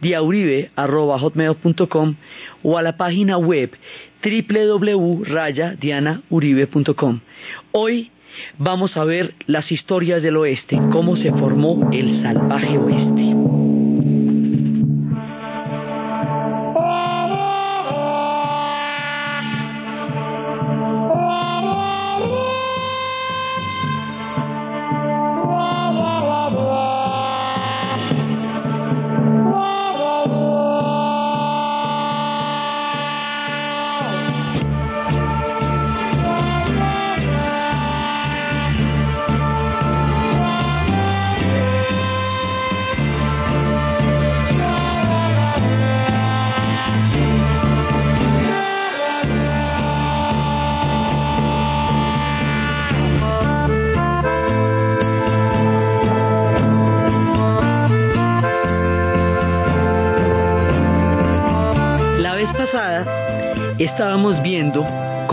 diauribe.hotmail.com o a la página web www.rayadianauribe.com. Hoy vamos a ver las historias del oeste, cómo se formó el salvaje oeste.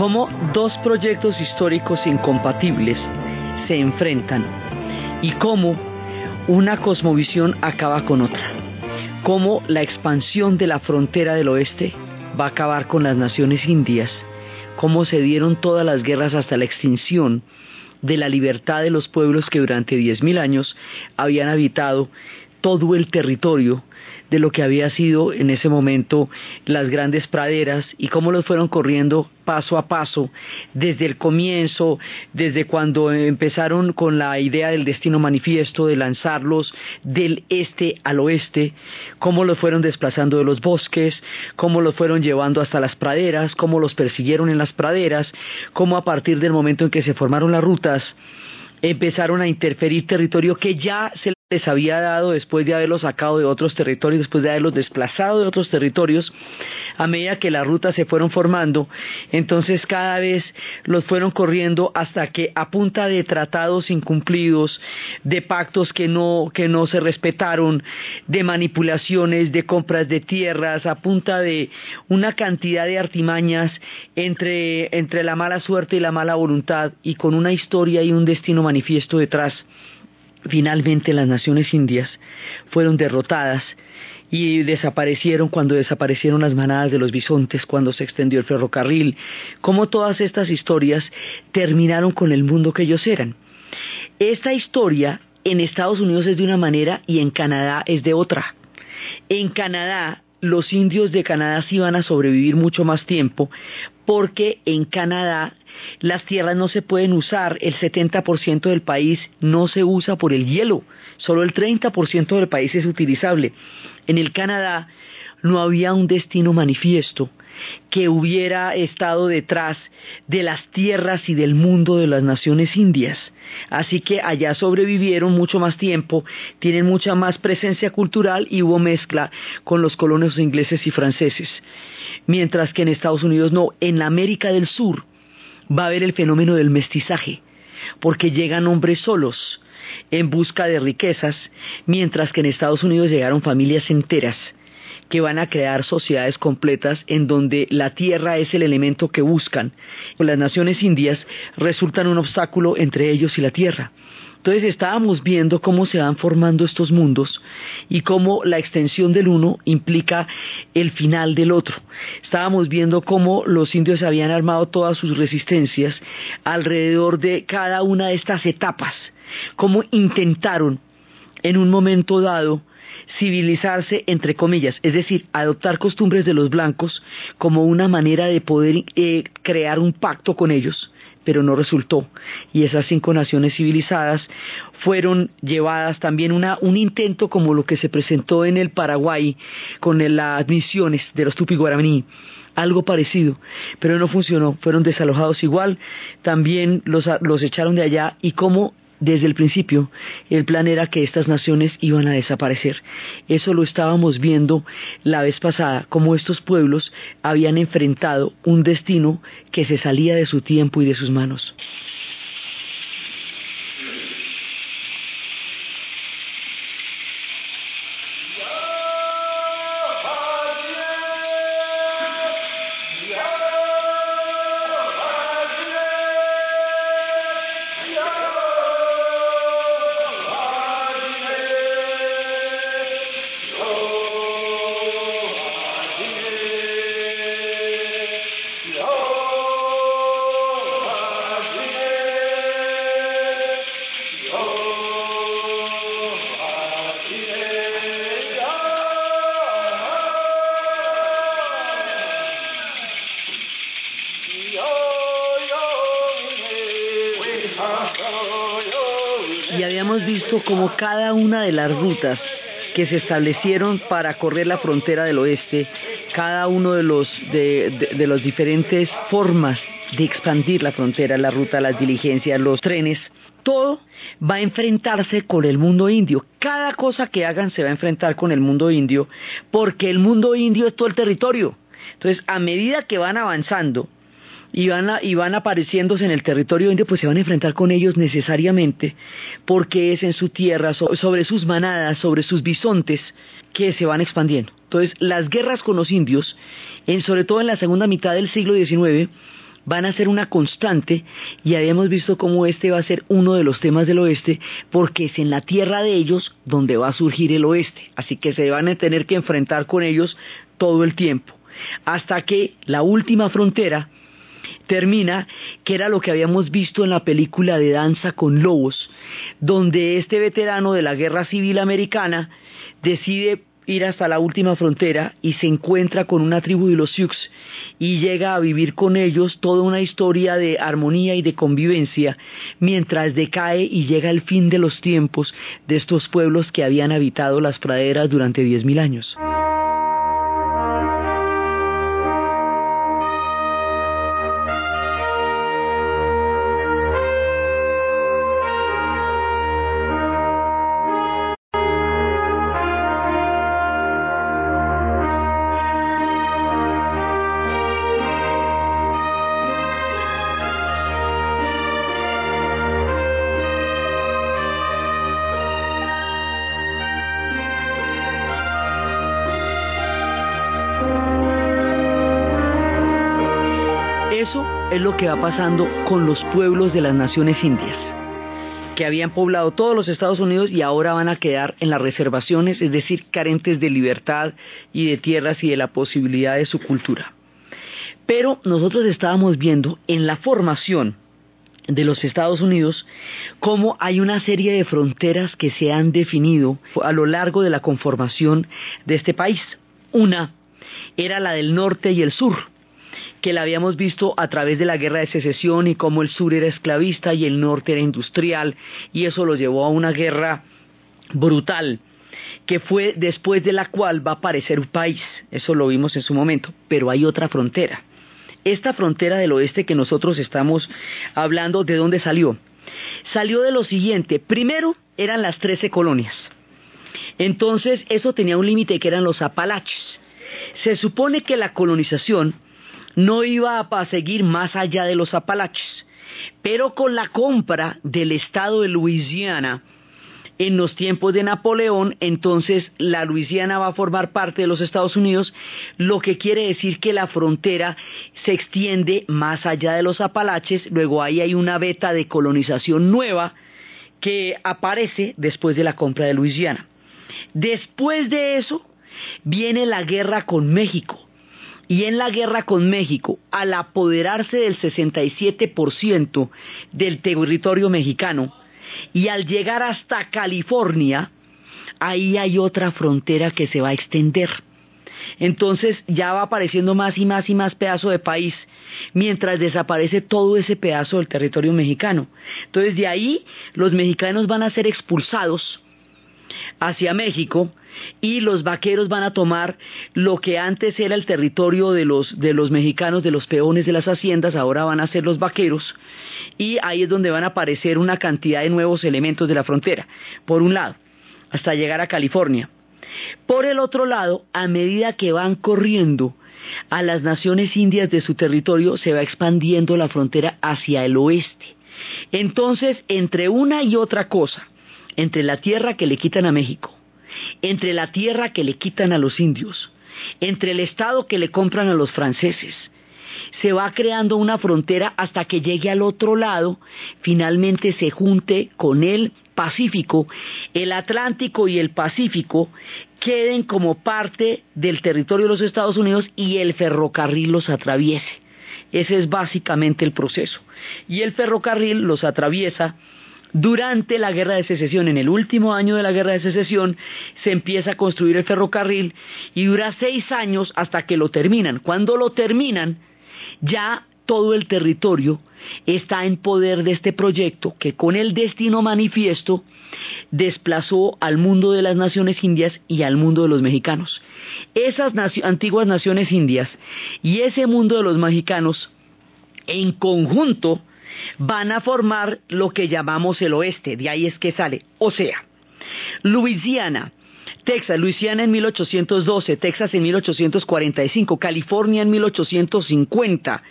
Cómo dos proyectos históricos incompatibles se enfrentan y cómo una cosmovisión acaba con otra, cómo la expansión de la frontera del oeste va a acabar con las naciones indias, cómo se dieron todas las guerras hasta la extinción de la libertad de los pueblos que durante 10.000 años habían habitado todo el territorio de lo que había sido en ese momento las grandes praderas y cómo los fueron corriendo paso a paso desde el comienzo, desde cuando empezaron con la idea del destino manifiesto de lanzarlos del este al oeste, cómo los fueron desplazando de los bosques, cómo los fueron llevando hasta las praderas, cómo los persiguieron en las praderas, cómo a partir del momento en que se formaron las rutas, empezaron a interferir territorio que ya se les había dado después de haberlos sacado de otros territorios, después de haberlos desplazado de otros territorios, a medida que las rutas se fueron formando, entonces cada vez los fueron corriendo hasta que a punta de tratados incumplidos, de pactos que no, que no se respetaron, de manipulaciones, de compras de tierras, a punta de una cantidad de artimañas entre, entre la mala suerte y la mala voluntad y con una historia y un destino manifiesto detrás Finalmente las naciones indias fueron derrotadas y desaparecieron cuando desaparecieron las manadas de los bisontes, cuando se extendió el ferrocarril, como todas estas historias terminaron con el mundo que ellos eran. Esta historia en Estados Unidos es de una manera y en Canadá es de otra. En Canadá los indios de Canadá sí van a sobrevivir mucho más tiempo porque en Canadá las tierras no se pueden usar, el 70% del país no se usa por el hielo, solo el 30% del país es utilizable. En el Canadá no había un destino manifiesto que hubiera estado detrás de las tierras y del mundo de las naciones indias. Así que allá sobrevivieron mucho más tiempo, tienen mucha más presencia cultural y hubo mezcla con los colonos ingleses y franceses. Mientras que en Estados Unidos no, en América del Sur va a haber el fenómeno del mestizaje, porque llegan hombres solos en busca de riquezas, mientras que en Estados Unidos llegaron familias enteras que van a crear sociedades completas en donde la tierra es el elemento que buscan. Las naciones indias resultan un obstáculo entre ellos y la tierra. Entonces estábamos viendo cómo se van formando estos mundos y cómo la extensión del uno implica el final del otro. Estábamos viendo cómo los indios habían armado todas sus resistencias alrededor de cada una de estas etapas, cómo intentaron en un momento dado civilizarse entre comillas, es decir, adoptar costumbres de los blancos como una manera de poder eh, crear un pacto con ellos, pero no resultó. Y esas cinco naciones civilizadas fueron llevadas también una, un intento como lo que se presentó en el Paraguay con las misiones de los Tupi Guaraní algo parecido, pero no funcionó, fueron desalojados igual, también los, los echaron de allá y como desde el principio el plan era que estas naciones iban a desaparecer. Eso lo estábamos viendo la vez pasada, como estos pueblos habían enfrentado un destino que se salía de su tiempo y de sus manos. Como cada una de las rutas que se establecieron para correr la frontera del oeste, cada uno de los de, de, los diferentes formas de expandir la frontera, la ruta, las diligencias, los trenes, todo va a enfrentarse con el mundo indio. Cada cosa que hagan se va a enfrentar con el mundo indio, porque el mundo indio es todo el territorio. Entonces, a medida que van avanzando, y van, y van apareciéndose en el territorio indio, pues se van a enfrentar con ellos necesariamente, porque es en su tierra, sobre sus manadas, sobre sus bisontes, que se van expandiendo. Entonces, las guerras con los indios, en, sobre todo en la segunda mitad del siglo XIX, van a ser una constante y habíamos visto cómo este va a ser uno de los temas del oeste porque es en la tierra de ellos donde va a surgir el oeste, así que se van a tener que enfrentar con ellos todo el tiempo, hasta que la última frontera termina, que era lo que habíamos visto en la película de Danza con Lobos, donde este veterano de la Guerra Civil Americana decide ir hasta la última frontera y se encuentra con una tribu de los Sioux y llega a vivir con ellos toda una historia de armonía y de convivencia mientras decae y llega el fin de los tiempos de estos pueblos que habían habitado las praderas durante diez mil años. es lo que va pasando con los pueblos de las naciones indias, que habían poblado todos los Estados Unidos y ahora van a quedar en las reservaciones, es decir, carentes de libertad y de tierras y de la posibilidad de su cultura. Pero nosotros estábamos viendo en la formación de los Estados Unidos cómo hay una serie de fronteras que se han definido a lo largo de la conformación de este país. Una era la del norte y el sur, que la habíamos visto a través de la guerra de secesión y cómo el sur era esclavista y el norte era industrial y eso lo llevó a una guerra brutal que fue después de la cual va a aparecer un país, eso lo vimos en su momento, pero hay otra frontera. Esta frontera del oeste que nosotros estamos hablando, ¿de dónde salió? Salió de lo siguiente, primero eran las trece colonias, entonces eso tenía un límite que eran los Apalaches. Se supone que la colonización no iba a seguir más allá de los Apalaches. Pero con la compra del estado de Luisiana en los tiempos de Napoleón, entonces la Luisiana va a formar parte de los Estados Unidos, lo que quiere decir que la frontera se extiende más allá de los Apalaches, luego ahí hay una beta de colonización nueva que aparece después de la compra de Luisiana. Después de eso viene la guerra con México y en la guerra con México, al apoderarse del 67% del territorio mexicano y al llegar hasta California, ahí hay otra frontera que se va a extender. Entonces ya va apareciendo más y más y más pedazo de país, mientras desaparece todo ese pedazo del territorio mexicano. Entonces de ahí los mexicanos van a ser expulsados hacia México y los vaqueros van a tomar lo que antes era el territorio de los, de los mexicanos, de los peones de las haciendas, ahora van a ser los vaqueros y ahí es donde van a aparecer una cantidad de nuevos elementos de la frontera, por un lado, hasta llegar a California. Por el otro lado, a medida que van corriendo a las naciones indias de su territorio, se va expandiendo la frontera hacia el oeste. Entonces, entre una y otra cosa, entre la tierra que le quitan a México, entre la tierra que le quitan a los indios, entre el estado que le compran a los franceses, se va creando una frontera hasta que llegue al otro lado, finalmente se junte con el Pacífico, el Atlántico y el Pacífico queden como parte del territorio de los Estados Unidos y el ferrocarril los atraviese. Ese es básicamente el proceso. Y el ferrocarril los atraviesa durante la guerra de secesión, en el último año de la guerra de secesión, se empieza a construir el ferrocarril y dura seis años hasta que lo terminan. Cuando lo terminan, ya todo el territorio está en poder de este proyecto que con el destino manifiesto desplazó al mundo de las naciones indias y al mundo de los mexicanos. Esas antiguas naciones indias y ese mundo de los mexicanos en conjunto van a formar lo que llamamos el oeste, de ahí es que sale. O sea, Luisiana, Texas, Luisiana en 1812, Texas en 1845, California en 1850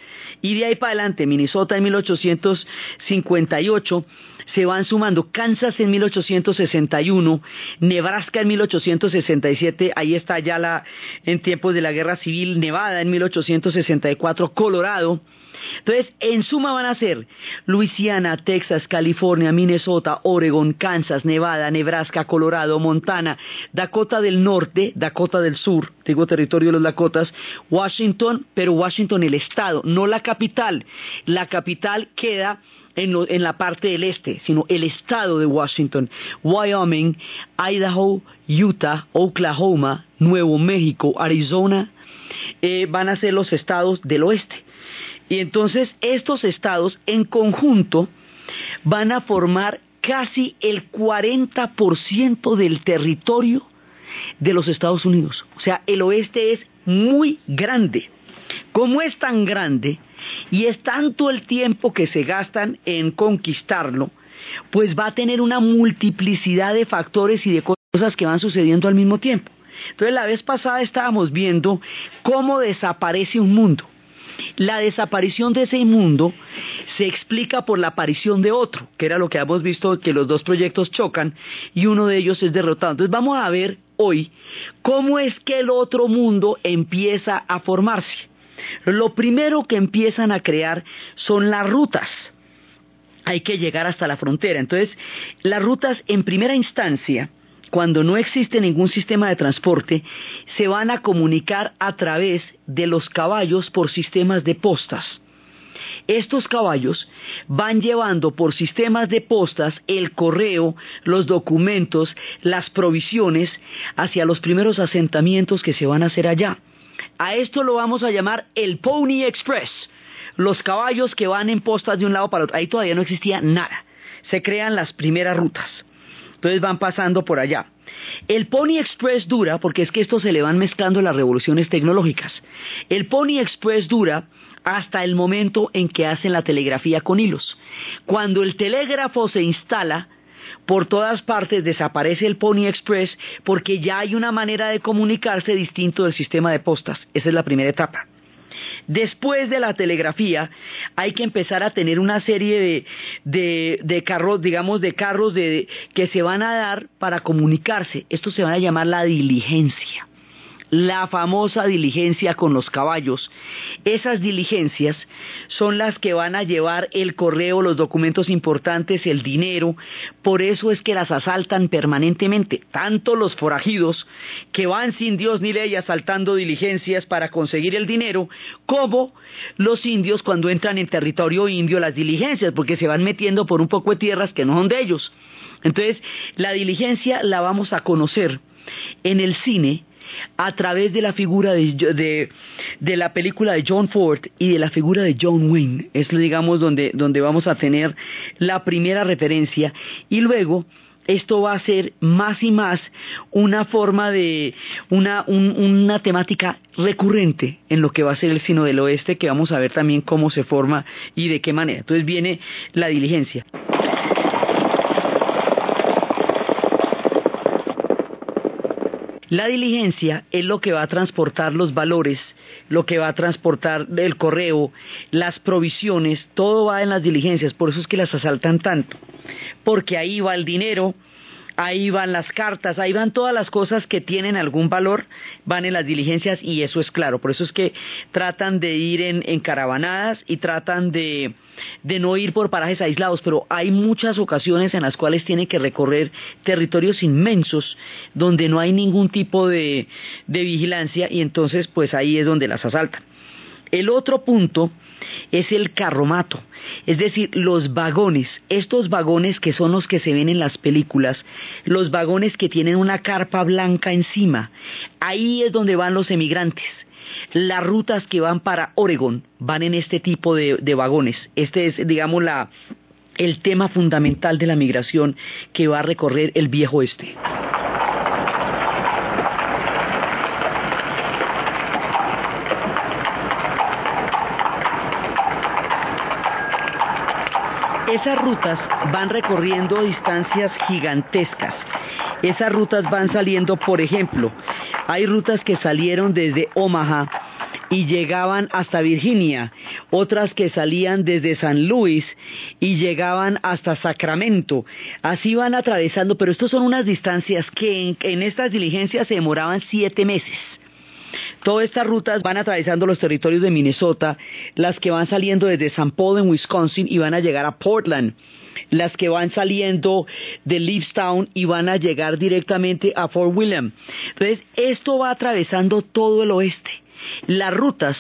y de ahí para adelante Minnesota en 1858 se van sumando Kansas en 1861, Nebraska en 1867, ahí está ya la en tiempos de la Guerra Civil, Nevada en 1864, Colorado entonces, en suma van a ser Luisiana, Texas, California, Minnesota, Oregon, Kansas, Nevada, Nebraska, Colorado, Montana, Dakota del Norte, Dakota del Sur, digo territorio de los Dakotas, Washington, pero Washington el estado, no la capital. La capital queda en, la parte del este, sino el estado de Washington, Wyoming, Idaho, Utah, Oklahoma, Nuevo México, Arizona, eh, van a ser los estados del oeste. Y entonces estos estados en conjunto van a formar casi el 40% del territorio de los Estados Unidos. O sea, el oeste es muy grande. Como es tan grande y es tanto el tiempo que se gastan en conquistarlo, pues va a tener una multiplicidad de factores y de cosas que van sucediendo al mismo tiempo. Entonces la vez pasada estábamos viendo cómo desaparece un mundo. La desaparición de ese mundo se explica por la aparición de otro, que era lo que hemos visto que los dos proyectos chocan y uno de ellos es derrotado. Entonces vamos a ver hoy cómo es que el otro mundo empieza a formarse. Lo primero que empiezan a crear son las rutas. Hay que llegar hasta la frontera. Entonces, las rutas en primera instancia cuando no existe ningún sistema de transporte, se van a comunicar a través de los caballos por sistemas de postas. Estos caballos van llevando por sistemas de postas el correo, los documentos, las provisiones hacia los primeros asentamientos que se van a hacer allá. A esto lo vamos a llamar el Pony Express, los caballos que van en postas de un lado para otro. Ahí todavía no existía nada. Se crean las primeras rutas. Entonces van pasando por allá. El Pony Express dura, porque es que esto se le van mezclando las revoluciones tecnológicas. El Pony Express dura hasta el momento en que hacen la telegrafía con hilos. Cuando el telégrafo se instala, por todas partes desaparece el Pony Express porque ya hay una manera de comunicarse distinto del sistema de postas. Esa es la primera etapa. Después de la telegrafía hay que empezar a tener una serie de, carros, digamos, de carros que se van a dar para comunicarse. Esto se va a llamar la diligencia la famosa diligencia con los caballos. Esas diligencias son las que van a llevar el correo, los documentos importantes, el dinero. Por eso es que las asaltan permanentemente, tanto los forajidos que van sin Dios ni ley asaltando diligencias para conseguir el dinero, como los indios cuando entran en territorio indio las diligencias, porque se van metiendo por un poco de tierras que no son de ellos. Entonces, la diligencia la vamos a conocer en el cine a través de la figura de, la película de John Ford y de la figura de John Wayne. Es, digamos, donde, donde vamos a tener la primera referencia. Y luego, esto va a ser más y más una forma de, una, una temática recurrente en lo que va a ser el Sino del Oeste, que vamos a ver también cómo se forma y de qué manera. Entonces viene la diligencia. La diligencia es lo que va a transportar los valores, lo que va a transportar el correo, las provisiones, todo va en las diligencias, por eso es que las asaltan tanto, porque ahí va el dinero, ahí van las cartas, ahí van todas las cosas que tienen algún valor, van en las diligencias y eso es claro. Por eso es que tratan de ir en, caravanadas y tratan de, no ir por parajes aislados, pero hay muchas ocasiones en las cuales tienen que recorrer territorios inmensos donde no hay ningún tipo de, de vigilancia y entonces pues ahí es donde las asaltan. El otro punto es el carromato, es decir, los vagones, estos vagones que son los que se ven en las películas, los vagones que tienen una carpa blanca encima, ahí es donde van los emigrantes. Las rutas que van para Oregon van en este tipo de, de vagones. Este es, digamos, la, el tema fundamental de la migración que va a recorrer el viejo este. Esas rutas van recorriendo distancias gigantescas. Esas rutas van saliendo, por ejemplo, hay rutas que salieron desde Omaha y llegaban hasta Virginia, otras que salían desde San Luis y llegaban hasta Sacramento. Así van atravesando, pero estas son unas distancias que en, en estas diligencias se demoraban siete meses. Todas estas rutas van atravesando los territorios de Minnesota, las que van saliendo desde St. Paul en Wisconsin y van a llegar a Portland, las que van saliendo de Leavstown y van a llegar directamente a Fort William. Entonces, esto va atravesando todo el oeste. Las rutas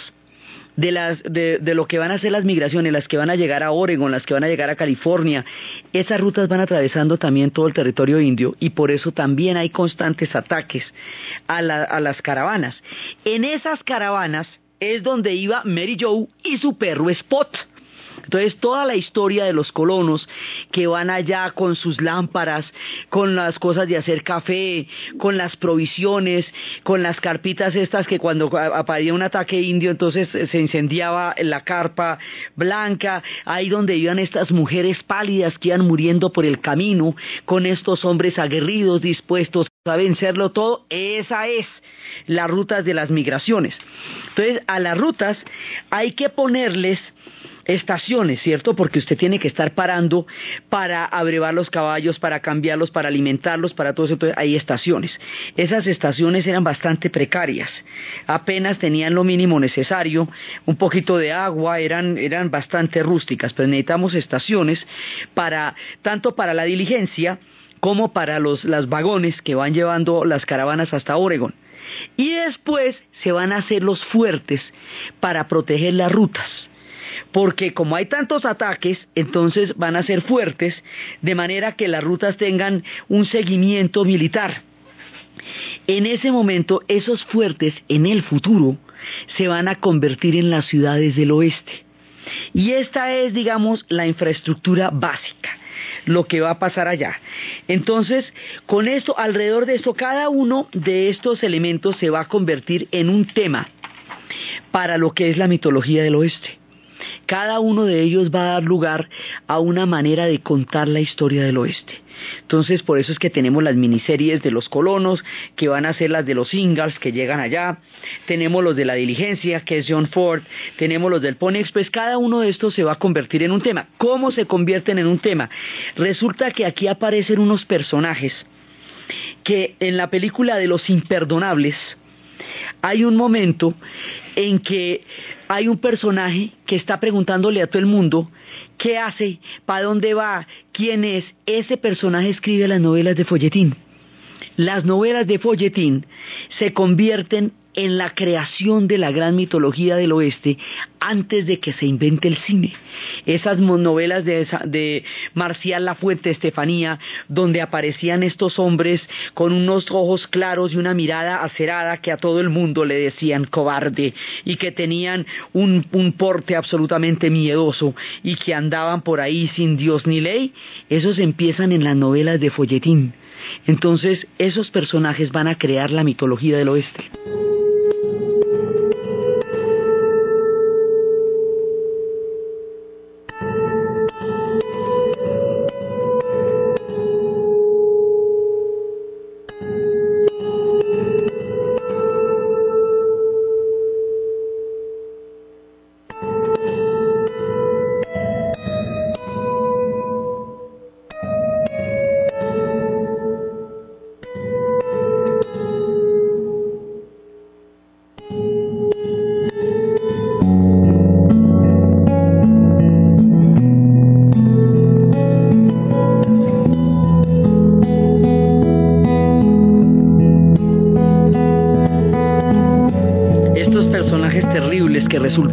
de, las, de, de, lo que van a ser las migraciones, las que van a llegar a Oregon, las que van a llegar a California, esas rutas van atravesando también todo el territorio indio y por eso también hay constantes ataques a, la, a las caravanas. En esas caravanas es donde iba Mary Joe y su perro Spot. Entonces toda la historia de los colonos que van allá con sus lámparas, con las cosas de hacer café, con las provisiones, con las carpitas estas que cuando aparecía un ataque indio entonces se incendiaba la carpa blanca, ahí donde iban estas mujeres pálidas que iban muriendo por el camino, con estos hombres aguerridos dispuestos a vencerlo todo, esa es las rutas de las migraciones. Entonces a las rutas hay que ponerles estaciones, ¿cierto? Porque usted tiene que estar parando para abrevar los caballos, para cambiarlos, para alimentarlos, para todo eso. Entonces, hay estaciones. Esas estaciones eran bastante precarias. Apenas tenían lo mínimo necesario, un poquito de agua, eran, eran bastante rústicas. Pero necesitamos estaciones para, tanto para la diligencia, como para los las vagones que van llevando las caravanas hasta Oregon. Y después se van a hacer los fuertes para proteger las rutas porque como hay tantos ataques, entonces van a ser fuertes, de manera que las rutas tengan un seguimiento militar. En ese momento, esos fuertes en el futuro se van a convertir en las ciudades del oeste. Y esta es, digamos, la infraestructura básica lo que va a pasar allá. Entonces, con esto, alrededor de eso, cada uno de estos elementos se va a convertir en un tema para lo que es la mitología del oeste. Cada uno de ellos va a dar lugar a una manera de contar la historia del oeste. Entonces, por eso es que tenemos las miniseries de los colonos, que van a ser las de los Ingalls, que llegan allá. Tenemos los de la diligencia, que es John Ford. Tenemos los del Pony Express. Cada uno de estos se va a convertir en un tema. ¿Cómo se convierten en un tema? Resulta que aquí aparecen unos personajes que en la película de los imperdonables, hay un momento en que hay un personaje que está preguntándole a todo el mundo qué hace, para dónde va, quién es. Ese personaje escribe las novelas de folletín. Las novelas de folletín se convierten en la creación de la gran mitología del oeste antes de que se invente el cine. Esas novelas de, de Marcial Lafuente, Estefanía, donde aparecían estos hombres con unos ojos claros y una mirada acerada que a todo el mundo le decían cobarde y que tenían un, un porte absolutamente miedoso y que andaban por ahí sin Dios ni ley, esos empiezan en las novelas de folletín. Entonces, esos personajes van a crear la mitología del oeste.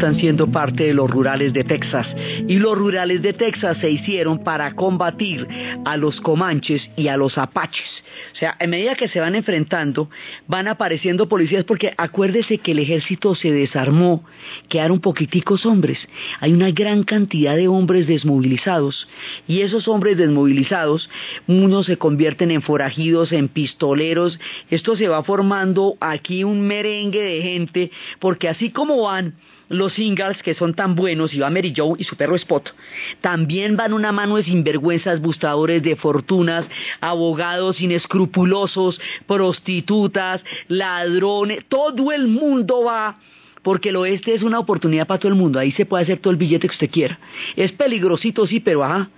Resultan siendo parte de los rurales de Texas. Y los rurales de Texas se hicieron para combatir a los comanches y a los apaches. O sea, a medida que se van enfrentando, van apareciendo policías porque acuérdese que el ejército se desarmó, quedaron poquiticos hombres. Hay una gran cantidad de hombres desmovilizados y esos hombres desmovilizados, unos se convierten en forajidos, en pistoleros. Esto se va formando aquí un merengue de gente porque así como van los Ingalls, que son tan buenos, y va Mary Joe y su perro Spot, también van una mano de sinvergüenzas, buscadores de fortunas, abogados inescrupulosos, prostitutas, ladrones, todo el mundo va porque el oeste es una oportunidad para todo el mundo, ahí se puede hacer todo el billete que usted quiera. Es peligrosito, sí, pero ajá,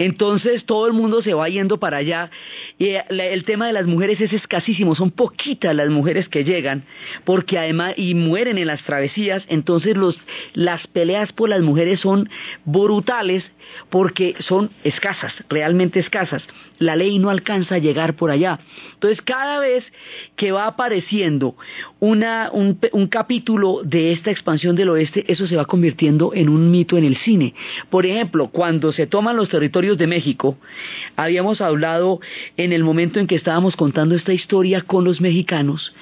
entonces todo el mundo se va yendo para allá. Y eh, el tema de las mujeres es escasísimo, son poquitas las mujeres que llegan, porque además, y mueren en las travesías, entonces las peleas por las mujeres son brutales porque son escasas, realmente escasas. La ley no alcanza a llegar por allá. Entonces cada vez que va apareciendo un capítulo de esta expansión del oeste, eso se va convirtiendo en un mito en el cine. Por ejemplo, cuando se toman los territorios de México, habíamos hablado en el momento en que estábamos contando esta historia con los mexicanos,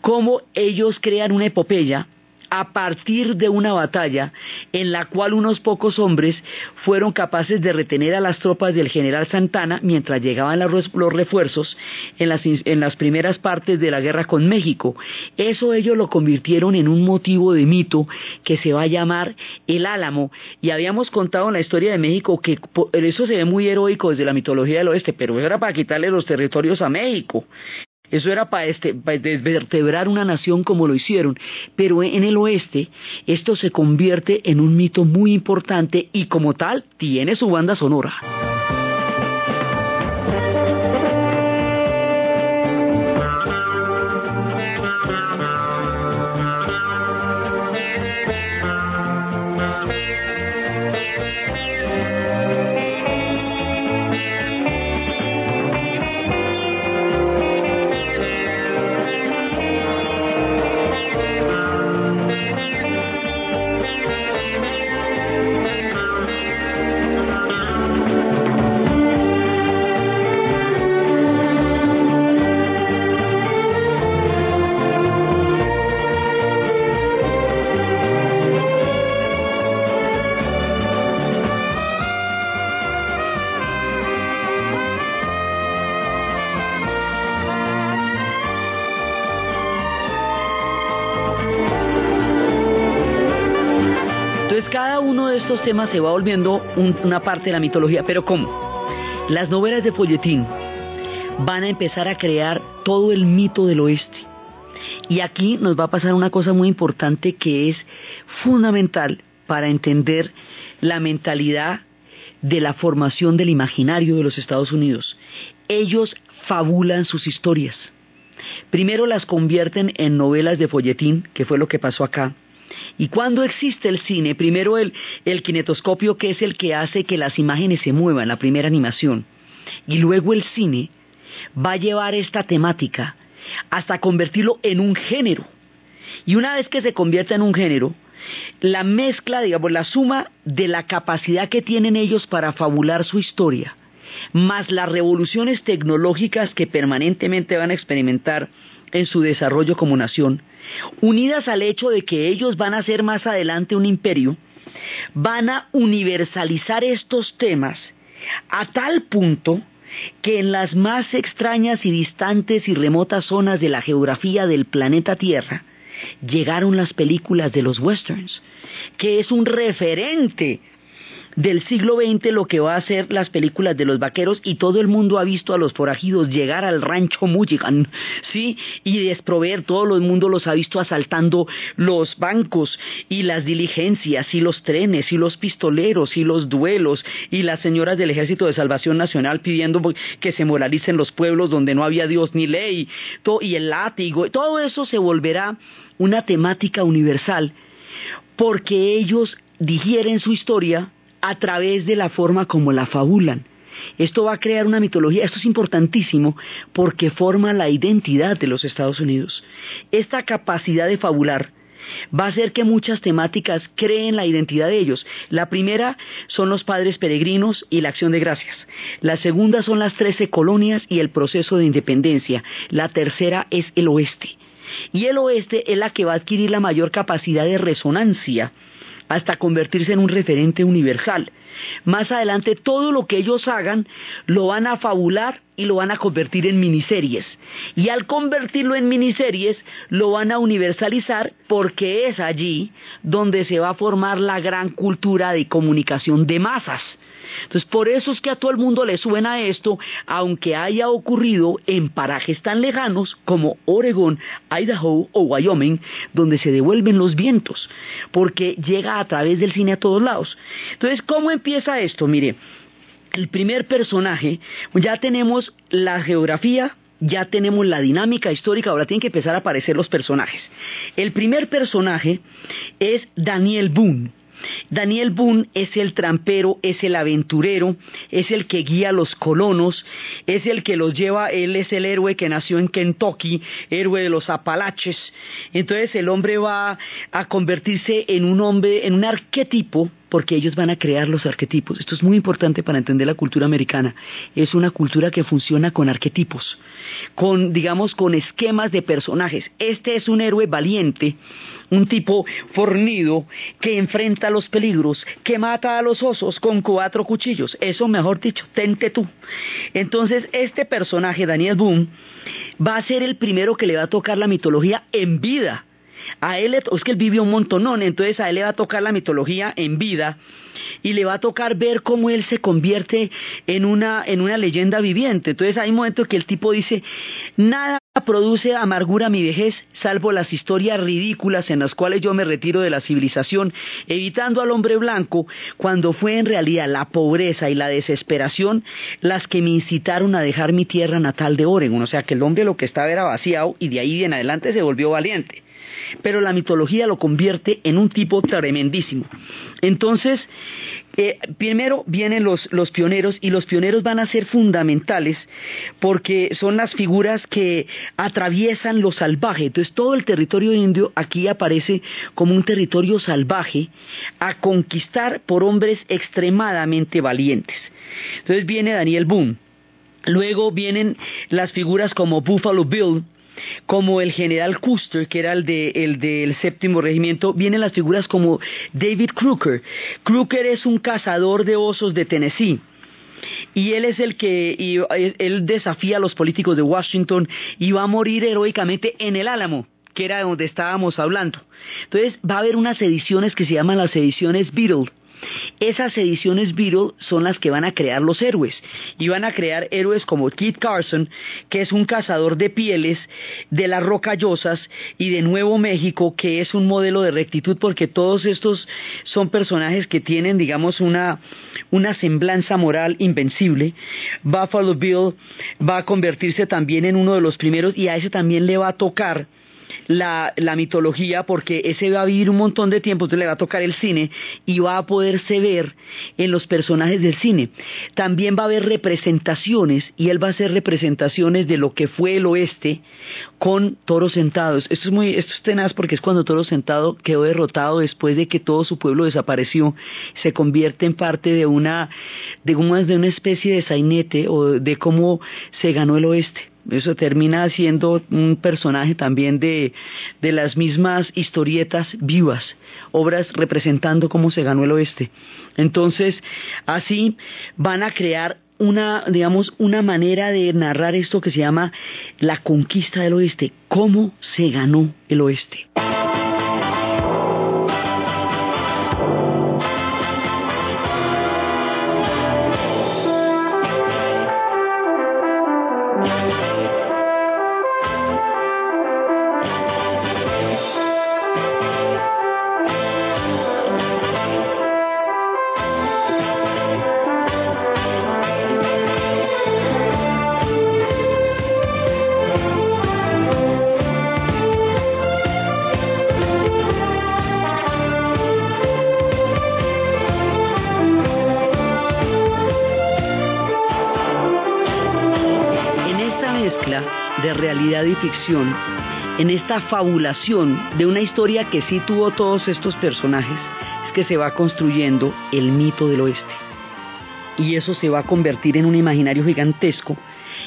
cómo ellos crean una epopeya a partir de una batalla en la cual unos pocos hombres fueron capaces de retener a las tropas del general Santana mientras llegaban los refuerzos en las, en las primeras partes de la guerra con México. Eso ellos lo convirtieron en un motivo de mito que se va a llamar el Álamo. Y habíamos contado en la historia de México que eso se ve muy heroico desde la mitología del oeste, pero eso era para quitarle los territorios a México. Eso era para, este, desvertebrar una nación como lo hicieron. Pero en el oeste esto se convierte en un mito muy importante y como tal tiene su banda sonora. Se va volviendo una parte de la mitología. Pero ¿cómo? Las novelas de folletín van a empezar a crear todo el mito del oeste. Y aquí nos va a pasar una cosa muy importante que es fundamental para entender la mentalidad de la formación del imaginario de los Estados Unidos. Ellos fabulan sus historias. Primero las convierten en novelas de folletín, que fue lo que pasó acá. Y cuando existe el cine, primero el, el kinetoscopio que es el que hace que las imágenes se muevan, la primera animación, y luego el cine va a llevar esta temática hasta convertirlo en un género. Y una vez que se convierta en un género, la mezcla, digamos, la suma de la capacidad que tienen ellos para fabular su historia, más las revoluciones tecnológicas que permanentemente van a experimentar en su desarrollo como nación, unidas al hecho de que ellos van a ser más adelante un imperio, van a universalizar estos temas a tal punto que en las más extrañas y distantes y remotas zonas de la geografía del planeta Tierra llegaron las películas de los westerns, que es un referente del siglo XX lo que va a ser las películas de los vaqueros y todo el mundo ha visto a los forajidos llegar al rancho Mulligan, ¿sí? Y desproveer, todo el mundo los ha visto asaltando los bancos y las diligencias y los trenes y los pistoleros y los duelos y las señoras del Ejército de Salvación Nacional pidiendo que se moralicen los pueblos donde no había Dios ni ley y el látigo, todo eso se volverá una temática universal porque ellos digieren su historia a través de la forma como la fabulan. Esto va a crear una mitología, esto es importantísimo porque forma la identidad de los Estados Unidos. Esta capacidad de fabular va a hacer que muchas temáticas creen la identidad de ellos. La primera son los padres peregrinos y la acción de gracias. La segunda son las trece colonias y el proceso de independencia. La tercera es el oeste. Y el oeste es la que va a adquirir la mayor capacidad de resonancia hasta convertirse en un referente universal. Más adelante todo lo que ellos hagan lo van a fabular y lo van a convertir en miniseries. Y al convertirlo en miniseries lo van a universalizar porque es allí donde se va a formar la gran cultura de comunicación de masas. Entonces, por eso es que a todo el mundo le suena esto, aunque haya ocurrido en parajes tan lejanos como Oregón, Idaho o Wyoming, donde se devuelven los vientos, porque llega a través del cine a todos lados. Entonces, ¿cómo empieza esto? Mire, el primer personaje, ya tenemos la geografía, ya tenemos la dinámica histórica, ahora tienen que empezar a aparecer los personajes. El primer personaje es Daniel Boone. Daniel Boone es el trampero, es el aventurero, es el que guía a los colonos, es el que los lleva, él es el héroe que nació en Kentucky, héroe de los Apalaches. Entonces el hombre va a convertirse en un hombre, en un arquetipo, porque ellos van a crear los arquetipos. Esto es muy importante para entender la cultura americana. Es una cultura que funciona con arquetipos, con, digamos, con esquemas de personajes. Este es un héroe valiente, un tipo fornido que enfrenta los peligros, que mata a los osos con cuatro cuchillos. Eso, mejor dicho, tente tú. Entonces, este personaje, Daniel Boone, va a ser el primero que le va a tocar la mitología en vida a él, es que él vive un montonón, entonces a él le va a tocar la mitología en vida y le va a tocar ver cómo él se convierte en una, en una leyenda viviente. Entonces hay momentos que el tipo dice, nada produce amargura mi vejez, salvo las historias ridículas en las cuales yo me retiro de la civilización, evitando al hombre blanco, cuando fue en realidad la pobreza y la desesperación las que me incitaron a dejar mi tierra natal de Oregon. O sea que el hombre lo que estaba era vaciado y de ahí en adelante se volvió valiente pero la mitología lo convierte en un tipo tremendísimo. Entonces, eh, primero vienen los, los, pioneros y los pioneros van a ser fundamentales porque son las figuras que atraviesan lo salvaje. Entonces todo el territorio indio aquí aparece como un territorio salvaje a conquistar por hombres extremadamente valientes. Entonces viene Daniel Boone. Luego vienen las figuras como Buffalo Bill, como el general Custer, que era el, del séptimo regimiento, vienen las figuras como David Crooker. Crooker es un cazador de osos de Tennessee. Y él es el que él desafía a los políticos de Washington y va a morir heroicamente en el Álamo, que era donde estábamos hablando. Entonces va a haber unas ediciones que se llaman las ediciones Beatle esas ediciones Beatle son las que van a crear los héroes. Y van a crear héroes como Kit Carson, que es un cazador de pieles de las rocallosas, y de Nuevo México, que es un modelo de rectitud, porque todos estos son personajes que tienen, digamos, una, una semblanza moral invencible. Buffalo Bill va a convertirse también en uno de los primeros, y a ese también le va a tocar la, la, mitología porque ese va a vivir un montón de tiempo, entonces le va a tocar el cine y va a poderse ver en los personajes del cine. También va a haber representaciones y él va a hacer representaciones de lo que fue el oeste con toros sentados. Esto es muy, esto es tenaz porque es cuando Toro Sentado quedó derrotado después de que todo su pueblo desapareció, se convierte en parte de una, de una, de una especie de sainete o de cómo se ganó el oeste. Eso termina siendo un personaje también de, de las mismas historietas vivas, obras representando cómo se ganó el oeste. Entonces, así van a crear una, digamos, una manera de narrar esto que se llama la conquista del oeste, cómo se ganó el oeste. Y ficción, en esta fabulación de una historia que sí tuvo todos estos personajes, es que se va construyendo el mito del oeste. Y eso se va a convertir en un imaginario gigantesco.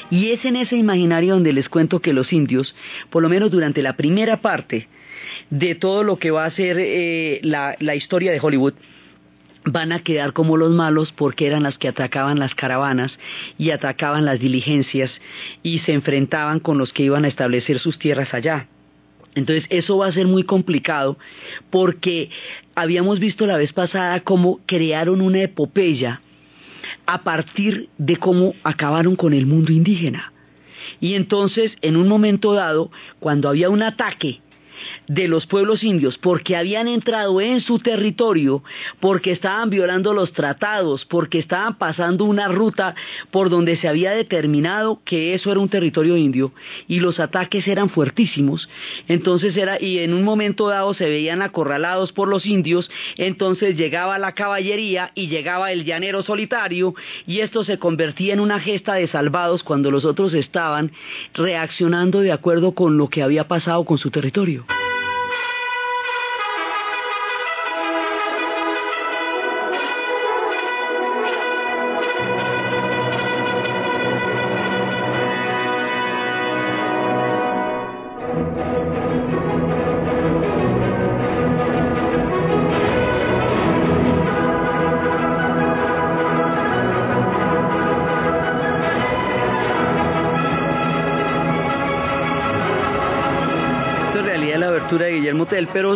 Y es en ese imaginario donde les cuento que los indios, por lo menos durante la primera parte de todo lo que va a ser eh, la historia de Hollywood, van a quedar como los malos porque eran las que atacaban las caravanas y atacaban las diligencias y se enfrentaban con los que iban a establecer sus tierras allá. Entonces eso va a ser muy complicado porque habíamos visto la vez pasada cómo crearon una epopeya a partir de cómo acabaron con el mundo indígena. Y entonces, en un momento dado, cuando había un ataque de los pueblos indios porque habían entrado en su territorio, porque estaban violando los tratados, porque estaban pasando una ruta por donde se había determinado que eso era un territorio indio y los ataques eran fuertísimos. Entonces era, y en un momento dado se veían acorralados por los indios, entonces llegaba la caballería y llegaba el llanero solitario y esto se convertía en una gesta de salvados cuando los otros estaban reaccionando de acuerdo con lo que había pasado con su territorio.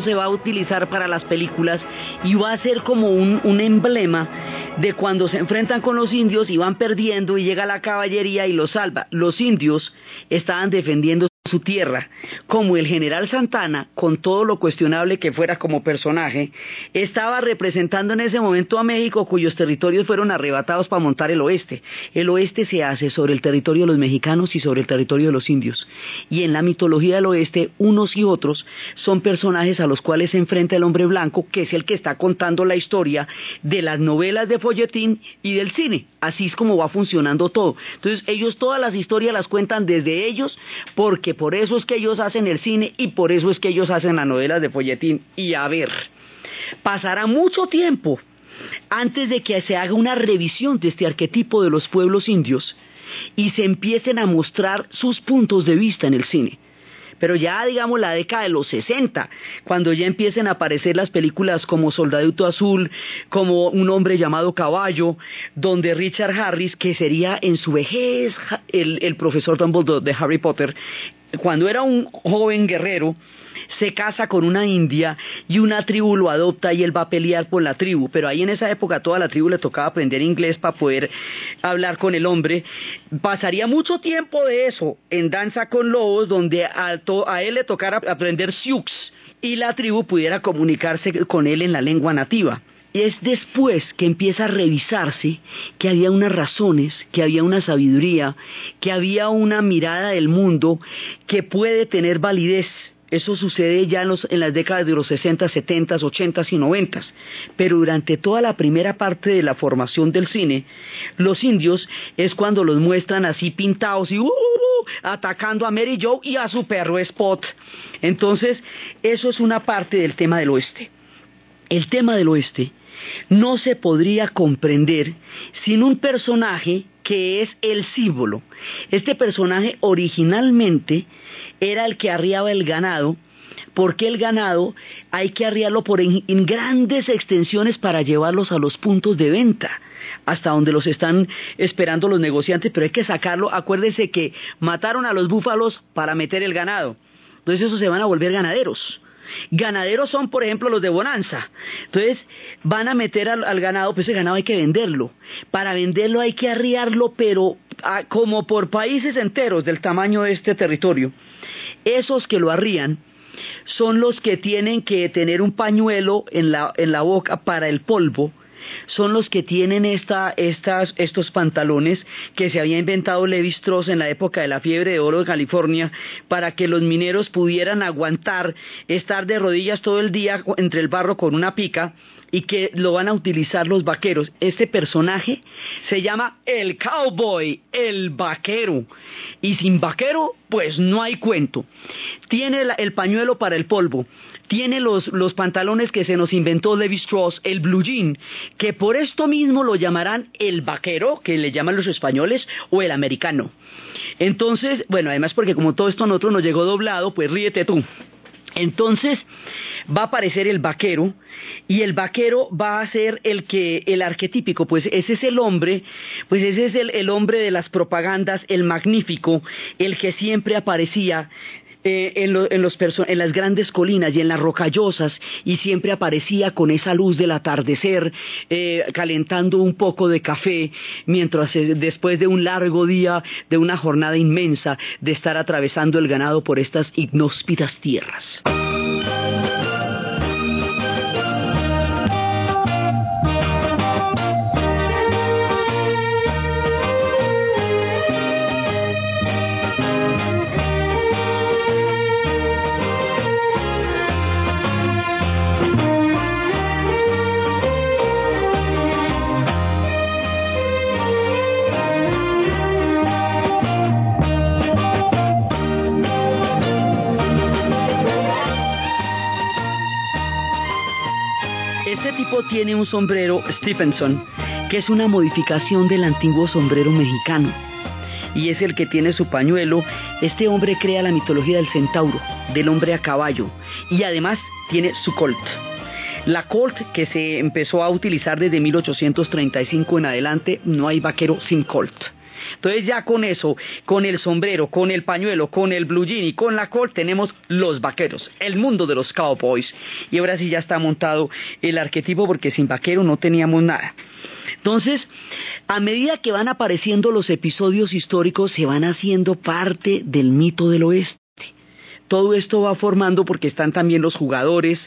Se va a utilizar para las películas y va a ser como un, un emblema de cuando se enfrentan con los indios y van perdiendo y llega la caballería y los salva. Los indios estaban defendiendo su tierra, como el general Santana, con todo lo cuestionable que fuera como personaje, estaba representando en ese momento a México cuyos territorios fueron arrebatados para montar el oeste. El oeste se hace sobre el territorio de los mexicanos y sobre el territorio de los indios. Y en la mitología del oeste, unos y otros son personajes a los cuales se enfrenta el hombre blanco, que es el que está contando la historia de las novelas de folletín y del cine. Así es como va funcionando todo. Entonces ellos todas las historias las cuentan desde ellos porque por eso es que ellos hacen el cine y por eso es que ellos hacen las novelas de folletín. Y a ver, pasará mucho tiempo antes de que se haga una revisión de este arquetipo de los pueblos indios y se empiecen a mostrar sus puntos de vista en el cine pero ya digamos la década de los 60, cuando ya empiecen a aparecer las películas como Soldadito Azul, como Un hombre llamado Caballo, donde Richard Harris, que sería en su vejez el, el profesor Dumbledore de Harry Potter, cuando era un joven guerrero, se casa con una india y una tribu lo adopta y él va a pelear por la tribu. Pero ahí en esa época toda la tribu le tocaba aprender inglés para poder hablar con el hombre. Pasaría mucho tiempo de eso en Danza con Lobos, donde a, a él le tocara aprender Sioux y la tribu pudiera comunicarse con él en la lengua nativa. Y es después que empieza a revisarse que había unas razones, que había una sabiduría, que había una mirada del mundo que puede tener validez Eso sucede ya en, las décadas de los 60, 70, 80 y 90. Pero durante toda la primera parte de la formación del cine, los indios es cuando los muestran así pintados y uh, uh, uh, atacando a Mary Joe y a su perro Spot. Entonces, eso es una parte del tema del oeste. El tema del oeste no se podría comprender sin un personaje que es el símbolo. Este personaje originalmente era el que arriaba el ganado, porque el ganado hay que arriarlo por en, grandes extensiones para llevarlos a los puntos de venta, hasta donde los están esperando los negociantes, pero hay que sacarlo. Acuérdense que mataron a los búfalos para meter el ganado. Entonces esos se van a volver ganaderos. Ganaderos son, por ejemplo, los de Bonanza. Entonces, van a meter al, ganado, pues ese ganado hay que venderlo. Para venderlo hay que arriarlo, pero ah, como por países enteros del tamaño de este territorio. Esos que lo arrían son los que tienen que tener un pañuelo en la, en la boca para el polvo son los que tienen estos pantalones que se había inventado Levi Strauss en la época de la fiebre de oro de California para que los mineros pudieran aguantar estar de rodillas todo el día entre el barro con una pica y que lo van a utilizar los vaqueros. Este personaje se llama el cowboy, el vaquero. Y sin vaquero, pues no hay cuento. Tiene el pañuelo para el polvo, tiene los, los pantalones que se nos inventó Levi Strauss, el blue jean, que por esto mismo lo llamarán el vaquero, que le llaman los españoles, o el americano. Entonces, bueno, además porque como todo esto nosotros nos llegó doblado, pues ríete tú. Entonces va a aparecer el vaquero y el vaquero va a ser el que el arquetípico, pues ese es el hombre, pues ese es el, el hombre de las propagandas, el magnífico, el que siempre aparecía eh, en, en, las grandes colinas y en las rocallosas y siempre aparecía con esa luz del atardecer eh, calentando un poco de café mientras eh, después de un largo día, de una jornada inmensa de estar atravesando el ganado por estas inhóspitas tierras. Tiene un sombrero Stephenson, que es una modificación del antiguo sombrero mexicano. Y es el que tiene su pañuelo. Este hombre crea la mitología del centauro, del hombre a caballo. Y además tiene su colt. La colt que se empezó a utilizar desde 1835 en adelante, no hay vaquero sin colt. Entonces ya con eso, con el sombrero, con el pañuelo, con el blue jean y con la col tenemos los vaqueros, el mundo de los cowboys. Y ahora sí ya está montado el arquetipo porque sin vaquero no teníamos nada. Entonces, a medida que van apareciendo los episodios históricos, se van haciendo parte del mito del oeste. Todo esto va formando porque están también los jugadores.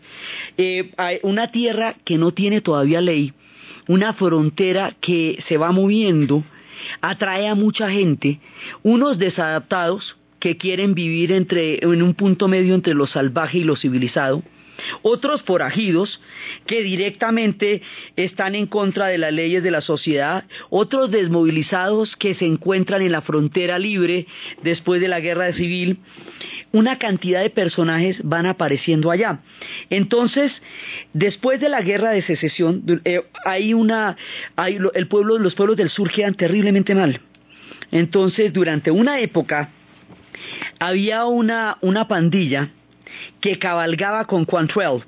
Eh, una tierra que no tiene todavía ley, una frontera que se va moviendo atrae a mucha gente, unos desadaptados que quieren vivir entre, en un punto medio entre lo salvaje y lo civilizado, otros forajidos que directamente están en contra de las leyes de la sociedad, otros desmovilizados que se encuentran en la frontera libre después de la guerra civil, una cantidad de personajes van apareciendo allá. Entonces, después de la guerra de secesión, eh, hay una, hay, el pueblo, los pueblos del sur quedan terriblemente mal. Entonces, durante una época, había una, una pandilla que cabalgaba con Quantrell.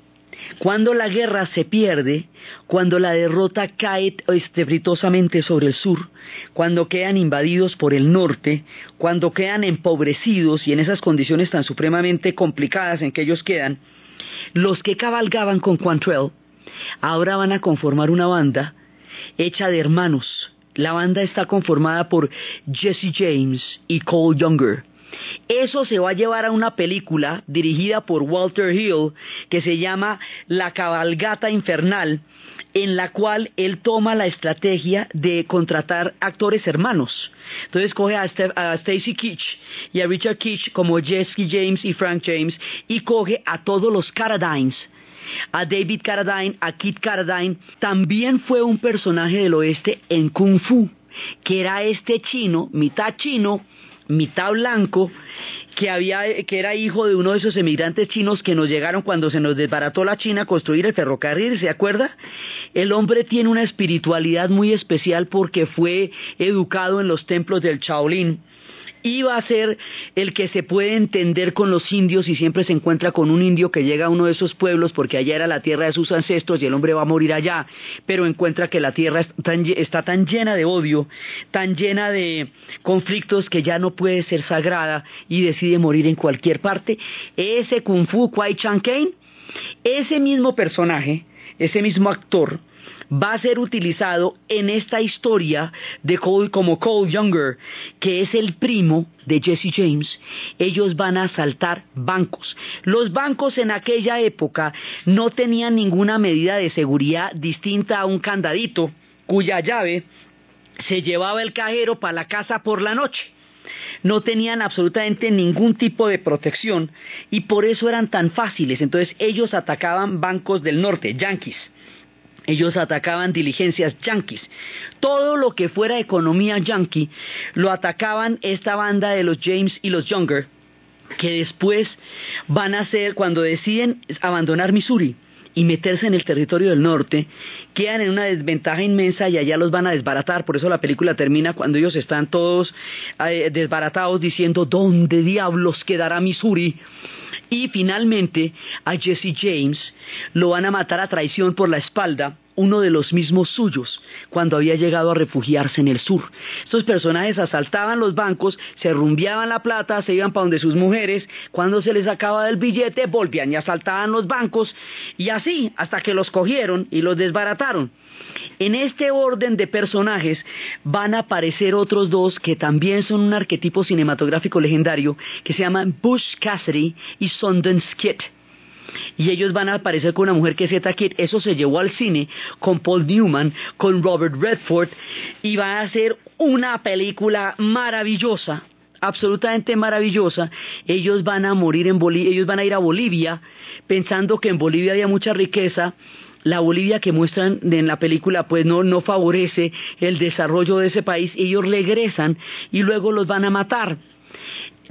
Cuando la guerra se pierde, cuando la derrota cae estrepitosamente sobre el sur, cuando quedan invadidos por el norte, cuando quedan empobrecidos y en esas condiciones tan supremamente complicadas en que ellos quedan, los que cabalgaban con Quantrell ahora van a conformar una banda hecha de hermanos. La banda está conformada por Jesse James y Cole Younger eso se va a llevar a una película dirigida por Walter Hill que se llama La cabalgata infernal en la cual él toma la estrategia de contratar actores hermanos. Entonces coge a, Stacy Keach y a Richard Keach como Jesse James y Frank James y coge a todos los Carradines a David Carradine, a Kit Carradine, también fue un personaje del oeste en Kung Fu, que era este chino, mitad chino, mitad blanco, que, había, que era hijo de uno de esos emigrantes chinos que nos llegaron cuando se nos desbarató la China a construir el ferrocarril, ¿se acuerda? El hombre tiene una espiritualidad muy especial porque fue educado en los templos del Shaolin iba a ser el que se puede entender con los indios y siempre se encuentra con un indio que llega a uno de esos pueblos porque allá era la tierra de sus ancestros y el hombre va a morir allá, pero encuentra que la tierra está tan llena de odio, tan llena de conflictos que ya no puede ser sagrada y decide morir en cualquier parte. Ese Kung Fu Kwai Chan ese mismo personaje, ese mismo actor, va a ser utilizado en esta historia de Cole como Cole Younger, que es el primo de Jesse James. Ellos van a asaltar bancos. Los bancos en aquella época no tenían ninguna medida de seguridad distinta a un candadito cuya llave se llevaba el cajero para la casa por la noche no tenían absolutamente ningún tipo de protección y por eso eran tan fáciles. Entonces ellos atacaban bancos del norte, yankees. Ellos atacaban diligencias yanquis. Todo lo que fuera economía yankee lo atacaban esta banda de los James y los Younger, que después van a ser, cuando deciden abandonar Missouri y meterse en el territorio del norte, quedan en una desventaja inmensa y allá los van a desbaratar. Por eso la película termina cuando ellos están todos eh, desbaratados diciendo, ¿dónde diablos quedará Missouri? Y finalmente a Jesse James lo van a matar a traición por la espalda uno de los mismos suyos cuando había llegado a refugiarse en el sur. Estos personajes asaltaban los bancos, se rumbiaban la plata, se iban para donde sus mujeres, cuando se les acababa el billete volvían y asaltaban los bancos y así hasta que los cogieron y los desbarataron. En este orden de personajes van a aparecer otros dos que también son un arquetipo cinematográfico legendario que se llaman Bush Cassidy y Sundance Kid y ellos van a aparecer con una mujer que es Zeta Kid. Eso se llevó al cine con Paul Newman, con Robert Redford y va a ser una película maravillosa absolutamente maravillosa, ellos van a morir en Bolivia, ellos van a ir a Bolivia pensando que en Bolivia había mucha riqueza, la Bolivia que muestran en la película pues no, favorece el desarrollo de ese país, ellos regresan y luego los van a matar.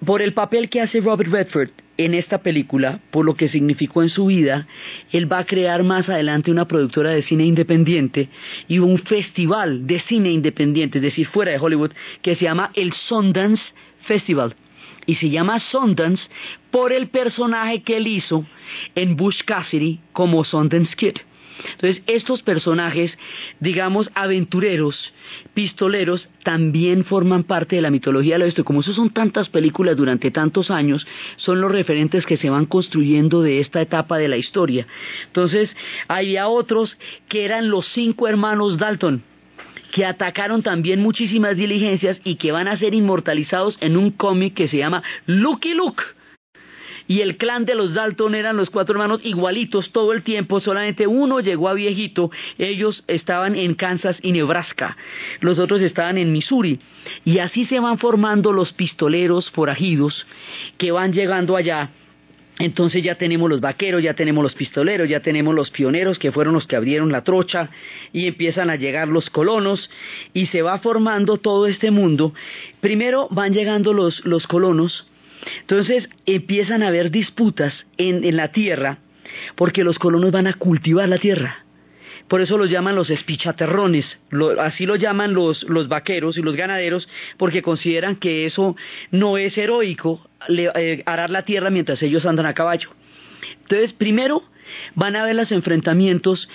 Por el papel que hace Robert Redford, en esta película, por lo que significó en su vida, él va a crear más adelante una productora de cine independiente y un festival de cine independiente, es decir, fuera de Hollywood, que se llama el Sundance Festival. Y se llama Sundance por el personaje que él hizo en Bush Cassidy como Sundance Kid. Entonces, estos personajes, digamos, aventureros, pistoleros, también forman parte de la mitología del oeste. Como eso son tantas películas durante tantos años, son los referentes que se van construyendo de esta etapa de la historia. Entonces, había otros que eran los cinco hermanos Dalton que atacaron también muchísimas diligencias y que van a ser inmortalizados en un cómic que se llama Lucky Luke y el clan de los Dalton eran los cuatro hermanos igualitos todo el tiempo, solamente uno llegó a viejito, ellos estaban en Kansas y Nebraska, los otros estaban en Missouri, y así se van formando los pistoleros forajidos que van llegando allá. Entonces ya tenemos los vaqueros, ya tenemos los pistoleros, ya tenemos los pioneros que fueron los que abrieron la trocha y empiezan a llegar los colonos y se va formando todo este mundo. Primero van llegando los, los colonos entonces empiezan a haber disputas en, la tierra porque los colonos van a cultivar la tierra. Por eso los llaman los espichaterrones, así lo llaman los, los, vaqueros y los ganaderos, porque consideran que eso no es heroico, eh, arar la tierra mientras ellos andan a caballo. Entonces, primero van a haber los enfrentamientos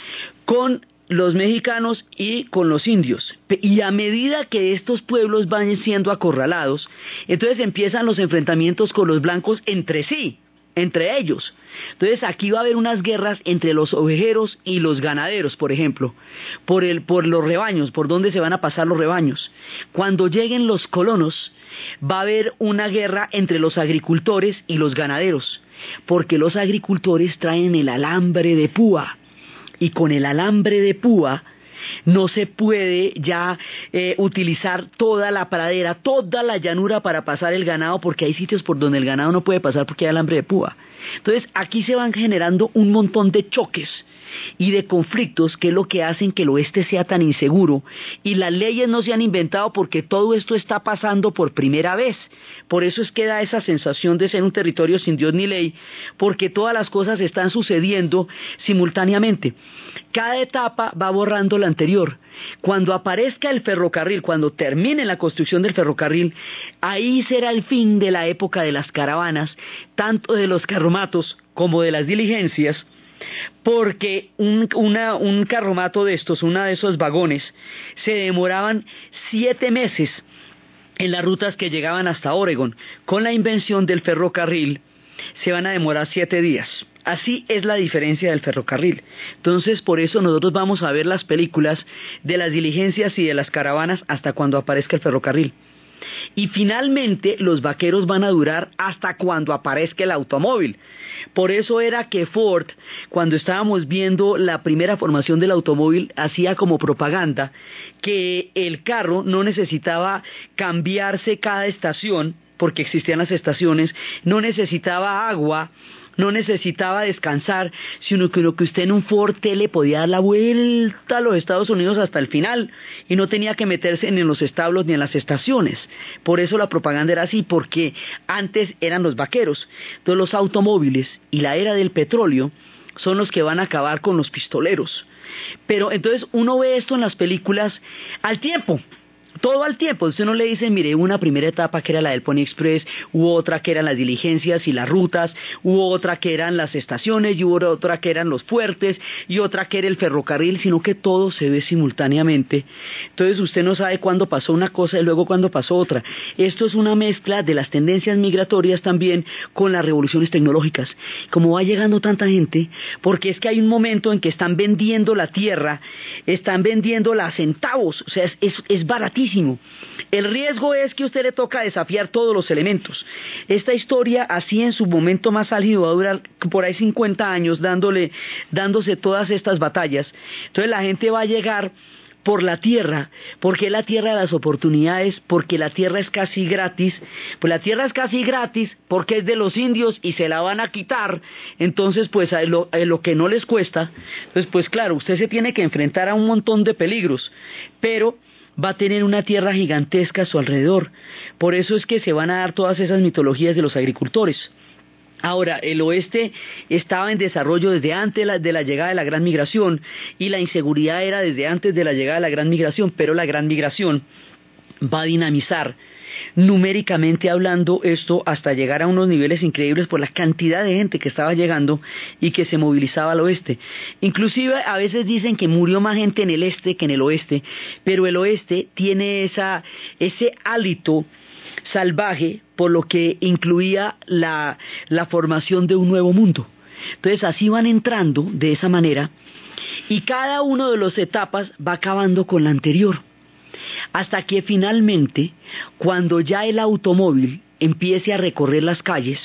con los mexicanos y con los indios. Y a medida que estos pueblos van siendo acorralados, entonces empiezan los enfrentamientos con los blancos entre sí, entre ellos. Entonces aquí va a haber unas guerras entre los ovejeros y los ganaderos, por ejemplo, por, el, por los rebaños, por dónde se van a pasar los rebaños. Cuando lleguen los colonos, va a haber una guerra entre los agricultores y los ganaderos, porque los agricultores traen el alambre de púa y con el alambre de púa no se puede ya eh, utilizar toda la pradera, toda la llanura para pasar el ganado, porque hay sitios por donde el ganado no puede pasar porque hay alambre de púa. Entonces aquí se van generando un montón de choques y de conflictos que es lo que hacen que el oeste sea tan inseguro y las leyes no se han inventado porque todo esto está pasando por primera vez. Por eso es que da esa sensación de ser un territorio sin Dios ni ley, porque todas las cosas están sucediendo simultáneamente. Cada etapa va borrando la anterior. Cuando aparezca el ferrocarril, cuando termine la construcción del ferrocarril, ahí será el fin de la época de las caravanas, tanto de los carromatos como de las diligencias, porque un, carromato de estos, uno de esos vagones, se demoraban siete meses en las rutas que llegaban hasta Oregon. Con la invención del ferrocarril, se van a demorar siete días. Así es la diferencia del ferrocarril. Entonces, por eso nosotros vamos a ver las películas de las diligencias y de las caravanas hasta cuando aparezca el ferrocarril. Y finalmente los vaqueros van a durar hasta cuando aparezca el automóvil. Por eso era que Ford, cuando estábamos viendo la primera formación del automóvil, hacía como propaganda que el carro no necesitaba cambiarse cada estación, porque existían las estaciones, no necesitaba agua, no necesitaba descansar, sino que lo que usted en un Ford le podía dar la vuelta a los Estados Unidos hasta el final y no tenía que meterse ni en los establos ni en las estaciones. Por eso la propaganda era así, porque antes eran los vaqueros. Entonces los automóviles y la era del petróleo son los que van a acabar con los pistoleros. Pero entonces uno ve esto en las películas al tiempo todo al tiempo. Usted no le dice, mire, una primera etapa que era la del Pony Express, u otra que eran las diligencias y las rutas, u otra que eran las estaciones, y otra que eran los puertes, y otra que era el ferrocarril, sino que todo se ve simultáneamente. Entonces usted no sabe cuándo pasó una cosa y luego cuándo pasó otra. Esto es una mezcla de las tendencias migratorias también con las revoluciones tecnológicas. Como va llegando tanta gente, porque es que hay un momento en que están vendiendo la tierra, están vendiendo a centavos, o sea, es, es, es baratísimo el riesgo es que usted le toca desafiar todos los elementos. Esta historia, así en su momento más álgido, va a durar por ahí 50 años dándole, dándose todas estas batallas. Entonces la gente va a llegar por la tierra, porque es la tierra de las oportunidades, porque la tierra es casi gratis, pues la tierra es casi gratis porque es de los indios y se la van a quitar, entonces pues a lo, lo que no les cuesta, pues pues claro, usted se tiene que enfrentar a un montón de peligros, pero va a tener una tierra gigantesca a su alrededor. Por eso es que se van a dar todas esas mitologías de los agricultores. Ahora, el oeste estaba en desarrollo desde antes de la llegada de la gran migración y la inseguridad era desde antes de la llegada de la gran migración, pero la gran migración va a dinamizar numéricamente hablando esto hasta llegar a unos niveles increíbles por la cantidad de gente que estaba llegando y que se movilizaba al oeste. Inclusive a veces dicen que murió más gente en el este que en el oeste, pero el oeste tiene esa, ese hálito salvaje por lo que incluía la, la formación de un nuevo mundo. Entonces así van entrando de esa manera y cada una de las etapas va acabando con la anterior hasta que finalmente, cuando ya el automóvil empiece a recorrer las calles,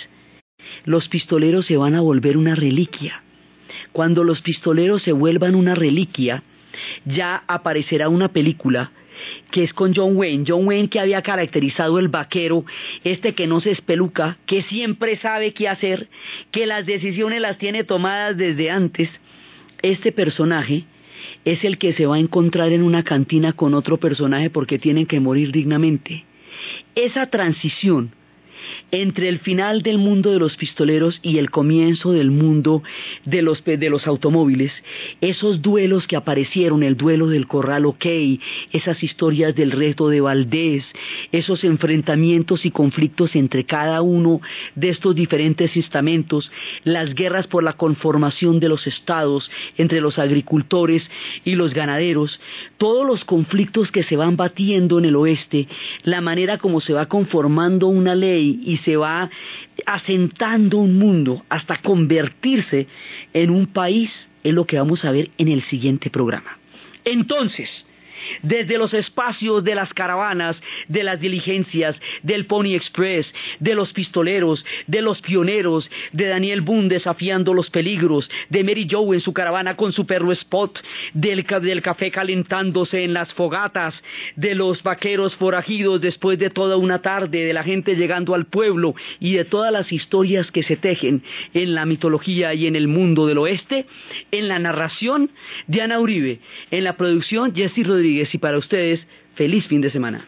los pistoleros se van a volver una reliquia. Cuando los pistoleros se vuelvan una reliquia, ya aparecerá una película que es con John Wayne. John Wayne que había caracterizado el vaquero, este que no se espeluca, que siempre sabe qué hacer, que las decisiones las tiene tomadas desde antes. Este personaje es el que se va a encontrar en una cantina con otro personaje porque tienen que morir dignamente. Esa transición entre el final del mundo de los pistoleros y el comienzo del mundo de los, automóviles, esos duelos que aparecieron, el duelo del Corral OK, esas historias del reto de Valdés, esos enfrentamientos y conflictos entre cada uno de estos diferentes estamentos, las guerras por la conformación de los estados entre los agricultores y los ganaderos, todos los conflictos que se van batiendo en el oeste, la manera como se va conformando una ley y se va asentando un mundo hasta convertirse en un país, es lo que vamos a ver en el siguiente programa. Entonces, desde los espacios de las caravanas, de las diligencias, del Pony Express, de los pistoleros, de los pioneros, de Daniel Boone desafiando los peligros, de Mary Joe en su caravana con su perro Spot, del, café calentándose en las fogatas, de los vaqueros forajidos después de toda una tarde, de la gente llegando al pueblo y de todas las historias que se tejen en la mitología y en el mundo del oeste, en la narración, Diana Uribe, en la producción, Jesse Rodríguez y para ustedes, feliz fin de semana.